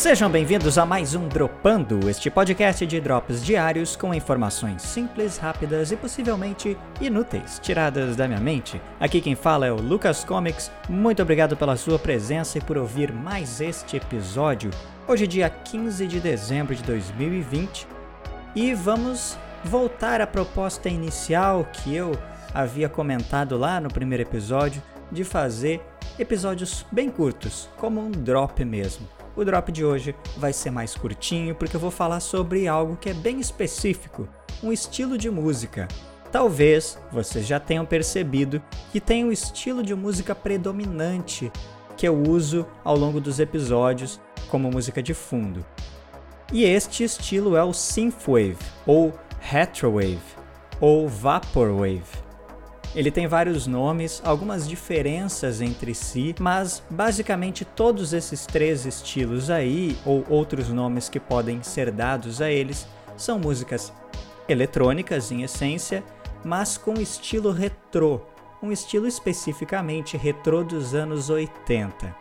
Sejam bem-vindos a mais um Dropando, este podcast de drops diários com informações simples, rápidas e possivelmente inúteis, tiradas da minha mente. Aqui quem fala é o Lucas Comics. Muito obrigado pela sua presença e por ouvir mais este episódio. Hoje, dia 15 de dezembro de 2020, e vamos voltar à proposta inicial que eu havia comentado lá no primeiro episódio de fazer episódios bem curtos, como um drop mesmo. O drop de hoje vai ser mais curtinho porque eu vou falar sobre algo que é bem específico, um estilo de música. Talvez vocês já tenham percebido que tem um estilo de música predominante que eu uso ao longo dos episódios como música de fundo. E este estilo é o synthwave ou retrowave ou vaporwave. Ele tem vários nomes, algumas diferenças entre si, mas basicamente todos esses três estilos aí, ou outros nomes que podem ser dados a eles, são músicas eletrônicas em essência, mas com estilo retrô, um estilo especificamente retrô dos anos 80.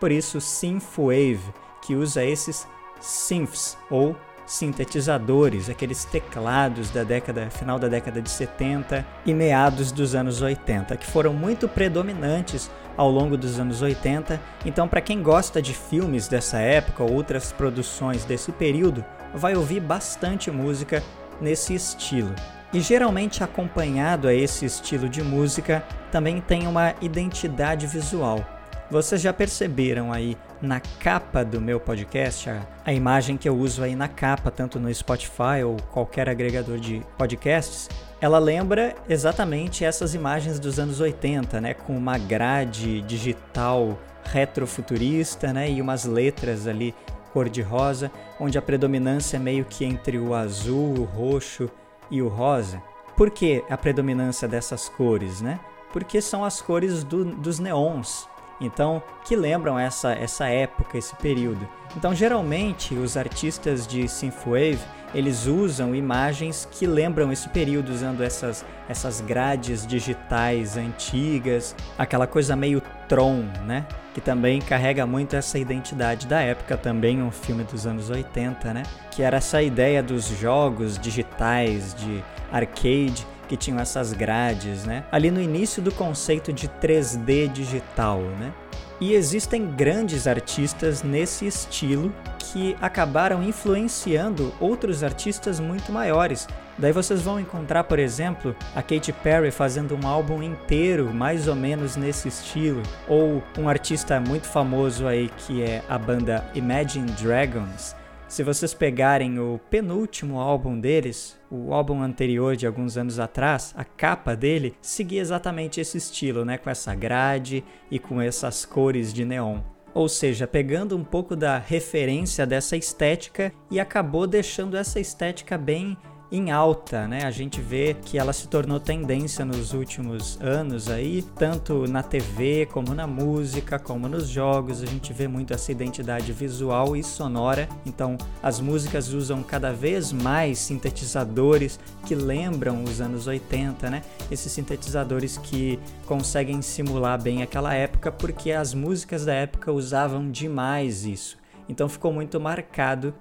Por isso, synthwave, que usa esses synths ou sintetizadores, aqueles teclados da década final da década de 70 e meados dos anos 80, que foram muito predominantes ao longo dos anos 80. Então, para quem gosta de filmes dessa época ou outras produções desse período, vai ouvir bastante música nesse estilo. E geralmente acompanhado a esse estilo de música também tem uma identidade visual. Vocês já perceberam aí na capa do meu podcast, a, a, imagem que eu uso aí na capa, tanto no Spotify ou qualquer agregador de podcasts, ela lembra exatamente essas imagens dos anos 80, né, com uma grade digital retrofuturista, né, e umas letras ali cor-de-rosa, onde a predominância é meio que entre o azul, o roxo e o rosa. Por que a predominância dessas cores, né? Porque são as cores do, dos neons, então, que lembram essa, essa época, esse período. Então, geralmente, os artistas de synthwave, eles usam imagens que lembram esse período, usando essas, essas grades digitais antigas, aquela coisa meio Tron, né? Que também carrega muito essa identidade da época, também um filme dos anos 80, né? Que era essa ideia dos jogos digitais de arcade que tinham essas grades, né? Ali no início do conceito de 3D digital, né? E existem grandes artistas nesse estilo que acabaram influenciando outros artistas muito maiores. Daí vocês vão encontrar, por exemplo, a Katy Perry fazendo um álbum inteiro mais ou menos nesse estilo, ou um artista muito famoso aí que é a banda Imagine Dragons, se vocês pegarem o penúltimo álbum deles, o álbum anterior de alguns anos atrás, a capa dele seguia exatamente esse estilo, né, com essa grade e com essas cores de neon. Ou seja, pegando um pouco da referência dessa estética e acabou deixando essa estética bem em alta, né? A gente vê que ela se tornou tendência nos últimos anos aí, tanto na TV como na música, como nos jogos. A gente vê muito essa identidade visual e sonora. Então, as músicas usam cada vez mais sintetizadores que lembram os anos 80, né? Esses sintetizadores que conseguem simular bem aquela época, porque as músicas da época usavam demais isso. Então ficou muito marcado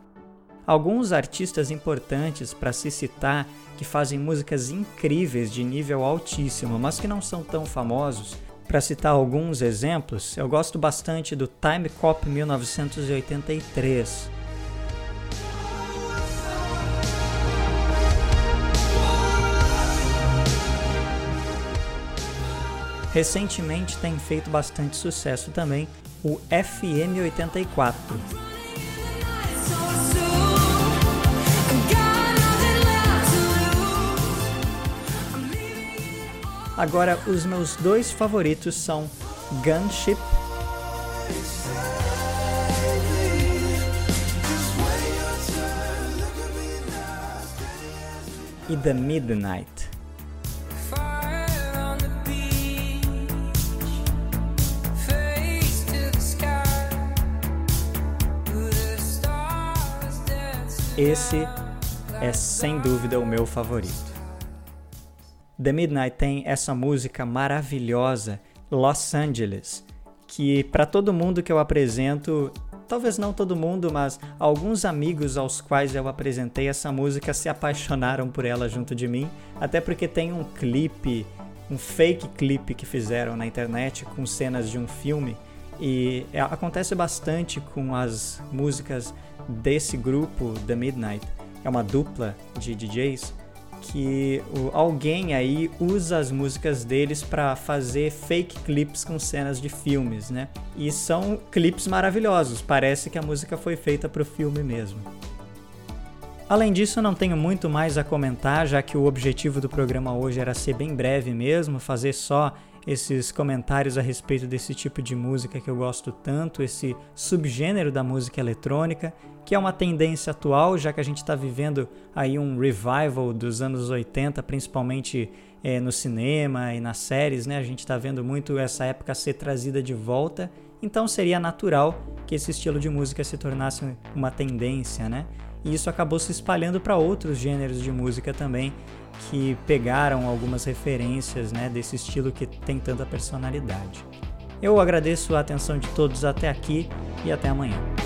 Alguns artistas importantes para se citar que fazem músicas incríveis de nível altíssimo, mas que não são tão famosos. Para citar alguns exemplos, eu gosto bastante do Time Cop 1983, Recentemente tem feito bastante sucesso também o FM84. Agora, os meus dois favoritos são Gunship e The Midnight. Esse é sem dúvida o meu favorito. The Midnight tem essa música maravilhosa, Los Angeles, que para todo mundo que eu apresento, talvez não todo mundo, mas alguns amigos aos quais eu apresentei essa música se apaixonaram por ela junto de mim, até porque tem um clipe, um fake clipe que fizeram na internet com cenas de um filme e é, acontece bastante com as músicas desse grupo, The Midnight. É uma dupla de DJs que alguém aí usa as músicas deles para fazer fake clips com cenas de filmes, né? E são clipes maravilhosos, parece que a música foi feita para o filme mesmo. Além disso, não tenho muito mais a comentar, já que o objetivo do programa hoje era ser bem breve mesmo, fazer só esses comentários a respeito desse tipo de música que eu gosto tanto, esse subgênero da música eletrônica, que é uma tendência atual, já que a gente está vivendo aí um revival dos anos 80, principalmente é, no cinema e nas séries, né? A gente está vendo muito essa época ser trazida de volta, então seria natural que esse estilo de música se tornasse uma tendência, né? E isso acabou se espalhando para outros gêneros de música também, que pegaram algumas referências né, desse estilo que tem tanta personalidade. Eu agradeço a atenção de todos até aqui e até amanhã.